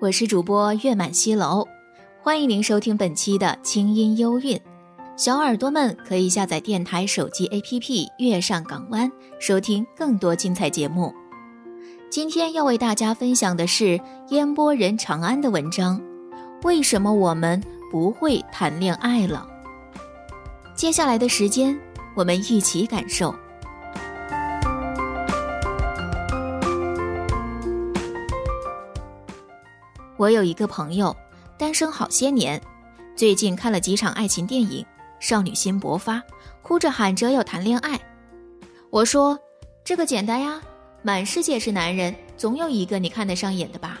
我是主播月满西楼，欢迎您收听本期的清音幽韵。小耳朵们可以下载电台手机 APP《月上港湾》，收听更多精彩节目。今天要为大家分享的是烟波人长安的文章：为什么我们不会谈恋爱了？接下来的时间，我们一起感受。我有一个朋友，单身好些年，最近看了几场爱情电影，少女心勃发，哭着喊着要谈恋爱。我说：“这个简单呀，满世界是男人，总有一个你看得上眼的吧？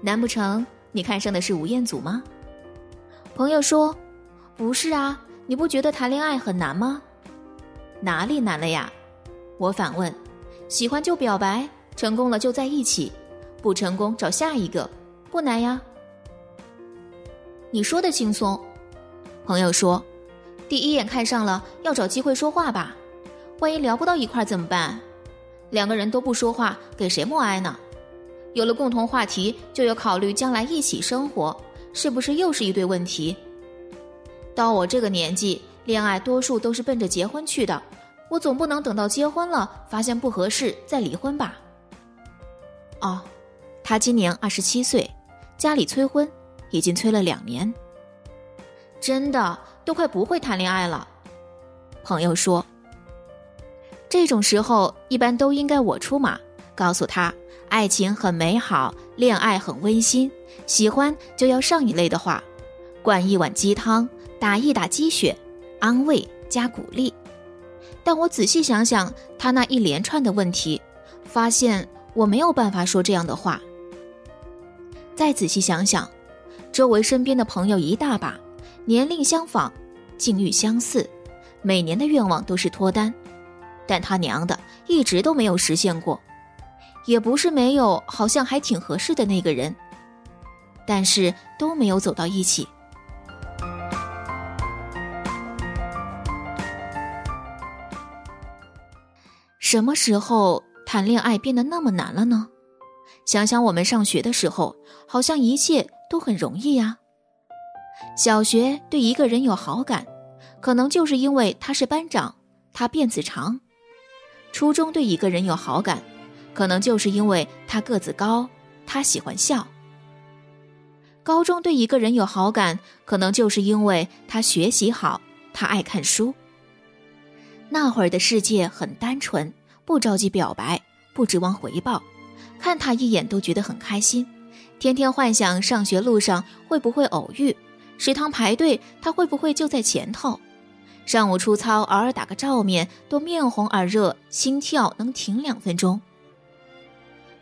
难不成你看上的是吴彦祖吗？”朋友说：“不是啊，你不觉得谈恋爱很难吗？哪里难了呀？”我反问：“喜欢就表白，成功了就在一起，不成功找下一个。”不难呀，你说的轻松。朋友说，第一眼看上了，要找机会说话吧。万一聊不到一块怎么办？两个人都不说话，给谁默哀呢？有了共同话题，就要考虑将来一起生活，是不是又是一堆问题？到我这个年纪，恋爱多数都是奔着结婚去的，我总不能等到结婚了，发现不合适再离婚吧？哦，他今年二十七岁。家里催婚，已经催了两年。真的都快不会谈恋爱了。朋友说，这种时候一般都应该我出马，告诉他爱情很美好，恋爱很温馨，喜欢就要上一类的话，灌一碗鸡汤，打一打鸡血，安慰加鼓励。但我仔细想想他那一连串的问题，发现我没有办法说这样的话。再仔细想想，周围身边的朋友一大把，年龄相仿，境遇相似，每年的愿望都是脱单，但他娘的一直都没有实现过。也不是没有，好像还挺合适的那个人，但是都没有走到一起。什么时候谈恋爱变得那么难了呢？想想我们上学的时候，好像一切都很容易呀。小学对一个人有好感，可能就是因为他是班长，他辫子长；初中对一个人有好感，可能就是因为他个子高，他喜欢笑；高中对一个人有好感，可能就是因为他学习好，他爱看书。那会儿的世界很单纯，不着急表白，不指望回报。看他一眼都觉得很开心，天天幻想上学路上会不会偶遇，食堂排队他会不会就在前头，上午出操偶尔打个照面都面红耳热，心跳能停两分钟。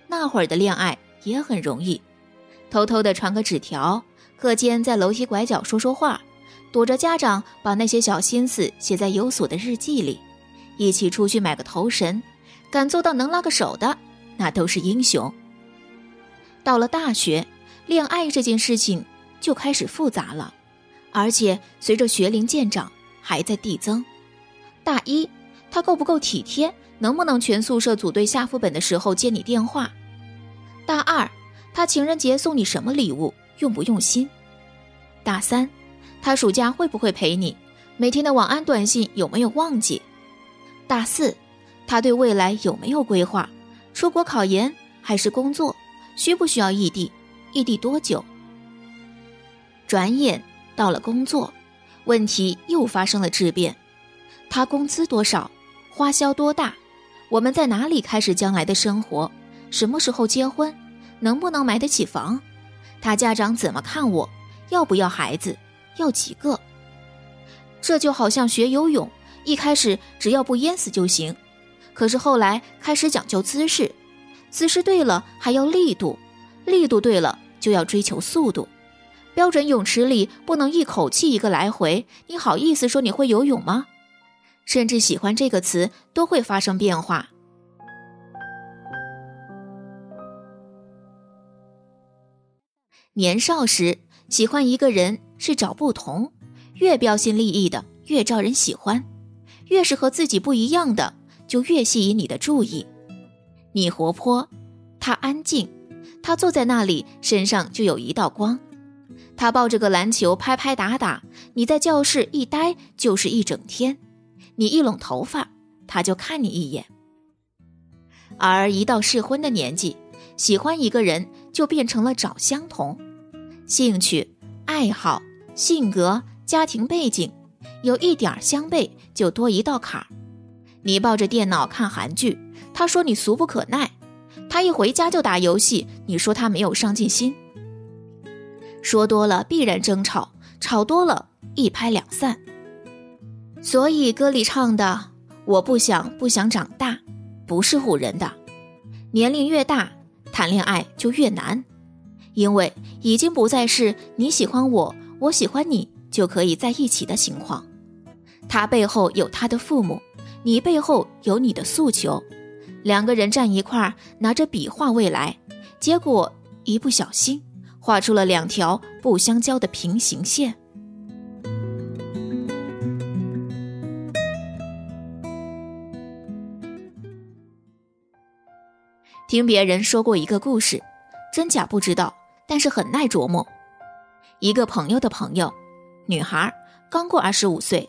那会儿的恋爱也很容易，偷偷的传个纸条，课间在楼梯拐角说说话，躲着家长把那些小心思写在有锁的日记里，一起出去买个头绳，敢做到能拉个手的。那都是英雄。到了大学，恋爱这件事情就开始复杂了，而且随着学龄渐长，还在递增。大一，他够不够体贴？能不能全宿舍组队下副本的时候接你电话？大二，他情人节送你什么礼物？用不用心？大三，他暑假会不会陪你？每天的晚安短信有没有忘记？大四，他对未来有没有规划？出国考研还是工作，需不需要异地？异地多久？转眼到了工作，问题又发生了质变。他工资多少？花销多大？我们在哪里开始将来的生活？什么时候结婚？能不能买得起房？他家长怎么看我？要不要孩子？要几个？这就好像学游泳，一开始只要不淹死就行，可是后来开始讲究姿势，姿势对了还要力度，力度对了就要追求速度。标准泳池里不能一口气一个来回，你好意思说你会游泳吗？甚至喜欢这个词都会发生变化。年少时喜欢一个人是找不同，越标新立异的越招人喜欢，越是和自己不一样的就越吸引你的注意。你活泼，他安静，他坐在那里身上就有一道光，他抱着个篮球拍拍打打，你在教室一待就是一整天。你一拢头发，他就看你一眼。而一到适婚的年纪，喜欢一个人就变成了找相同。兴趣、爱好、性格、家庭背景，有一点相悖就多一道坎儿。你抱着电脑看韩剧，他说你俗不可耐；他一回家就打游戏，你说他没有上进心。说多了必然争吵，吵多了一拍两散。所以歌里唱的“我不想不想长大”，不是唬人的。年龄越大，谈恋爱就越难。因为已经不再是你喜欢我，我喜欢你就可以在一起的情况。他背后有他的父母，你背后有你的诉求，两个人站一块儿，拿着笔画未来，结果一不小心画出了两条不相交的平行线。听别人说过一个故事，真假不知道。但是很耐琢磨。一个朋友的朋友，女孩刚过二十五岁，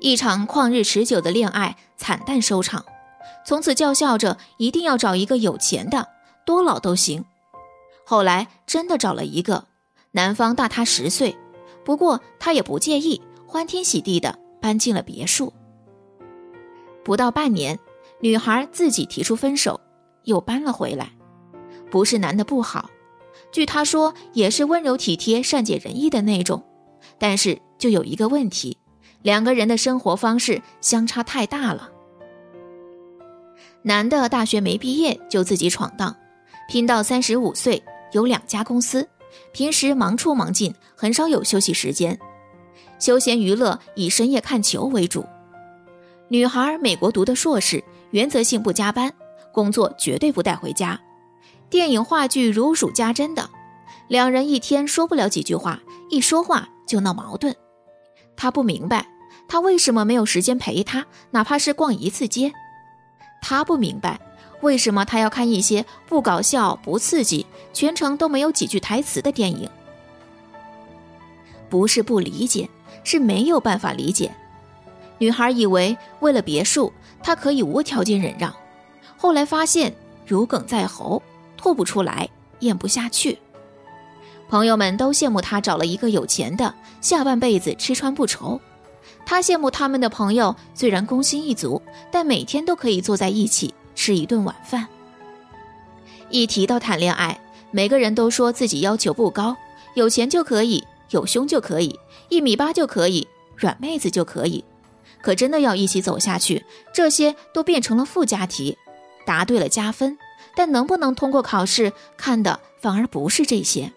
一场旷日持久的恋爱惨淡收场，从此叫嚣着一定要找一个有钱的，多老都行。后来真的找了一个，男方大他十岁，不过他也不介意，欢天喜地的搬进了别墅。不到半年，女孩自己提出分手，又搬了回来，不是男的不好。据他说，也是温柔体贴、善解人意的那种，但是就有一个问题，两个人的生活方式相差太大了。男的大学没毕业就自己闯荡，拼到三十五岁，有两家公司，平时忙出忙进，很少有休息时间，休闲娱乐以深夜看球为主。女孩美国读的硕士，原则性不加班，工作绝对不带回家。电影话剧如数家珍的，两人一天说不了几句话，一说话就闹矛盾。他不明白他为什么没有时间陪他，哪怕是逛一次街。他不明白为什么他要看一些不搞笑、不刺激、全程都没有几句台词的电影。不是不理解，是没有办法理解。女孩以为为了别墅，他可以无条件忍让，后来发现如鲠在喉。吐不出来，咽不下去。朋友们都羡慕他找了一个有钱的，下半辈子吃穿不愁。他羡慕他们的朋友，虽然工薪一族，但每天都可以坐在一起吃一顿晚饭。一提到谈恋爱，每个人都说自己要求不高，有钱就可以，有胸就可以，一米八就可以，软妹子就可以。可真的要一起走下去，这些都变成了附加题，答对了加分。但能不能通过考试，看的反而不是这些。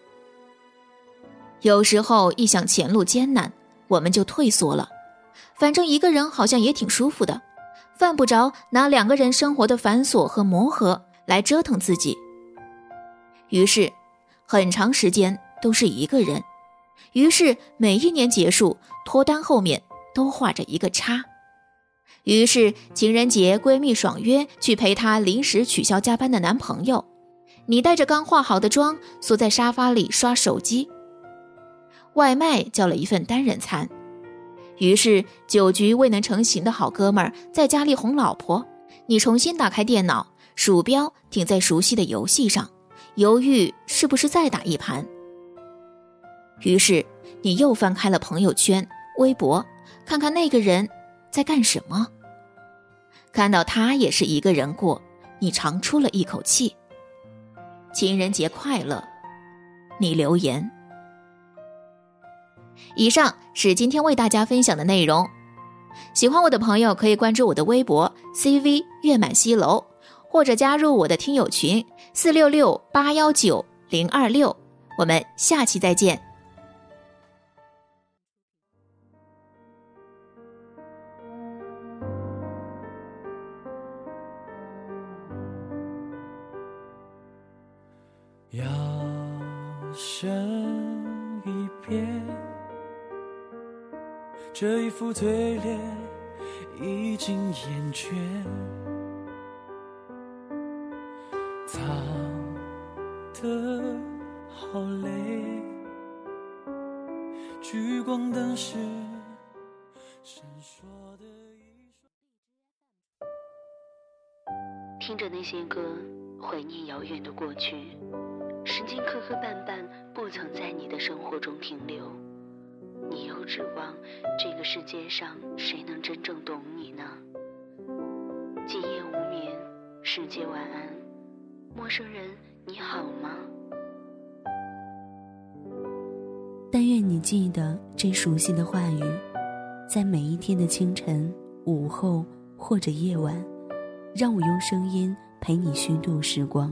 有时候一想前路艰难，我们就退缩了。反正一个人好像也挺舒服的，犯不着拿两个人生活的繁琐和磨合来折腾自己。于是，很长时间都是一个人。于是每一年结束，脱单后面都画着一个叉。于是情人节，闺蜜爽约去陪她临时取消加班的男朋友。你带着刚化好的妆，缩在沙发里刷手机。外卖叫了一份单人餐。于是酒局未能成行的好哥们儿在家里哄老婆。你重新打开电脑，鼠标停在熟悉的游戏上，犹豫是不是再打一盘。于是你又翻开了朋友圈、微博，看看那个人。在干什么？看到他也是一个人过，你长出了一口气。情人节快乐。你留言。以上是今天为大家分享的内容。喜欢我的朋友可以关注我的微博 CV 月满西楼，或者加入我的听友群四六六八幺九零二六。我们下期再见。这一副嘴脸已经厌倦，藏得好累，聚光灯时闪烁的一双。听着那些歌，怀念遥远的过去。时间磕磕绊绊，不曾在你的生活中停留。你又指望这个世界上谁能真正懂你呢？今夜无眠，世界晚安，陌生人你好吗？但愿你记得这熟悉的话语，在每一天的清晨、午后或者夜晚，让我用声音陪你虚度时光。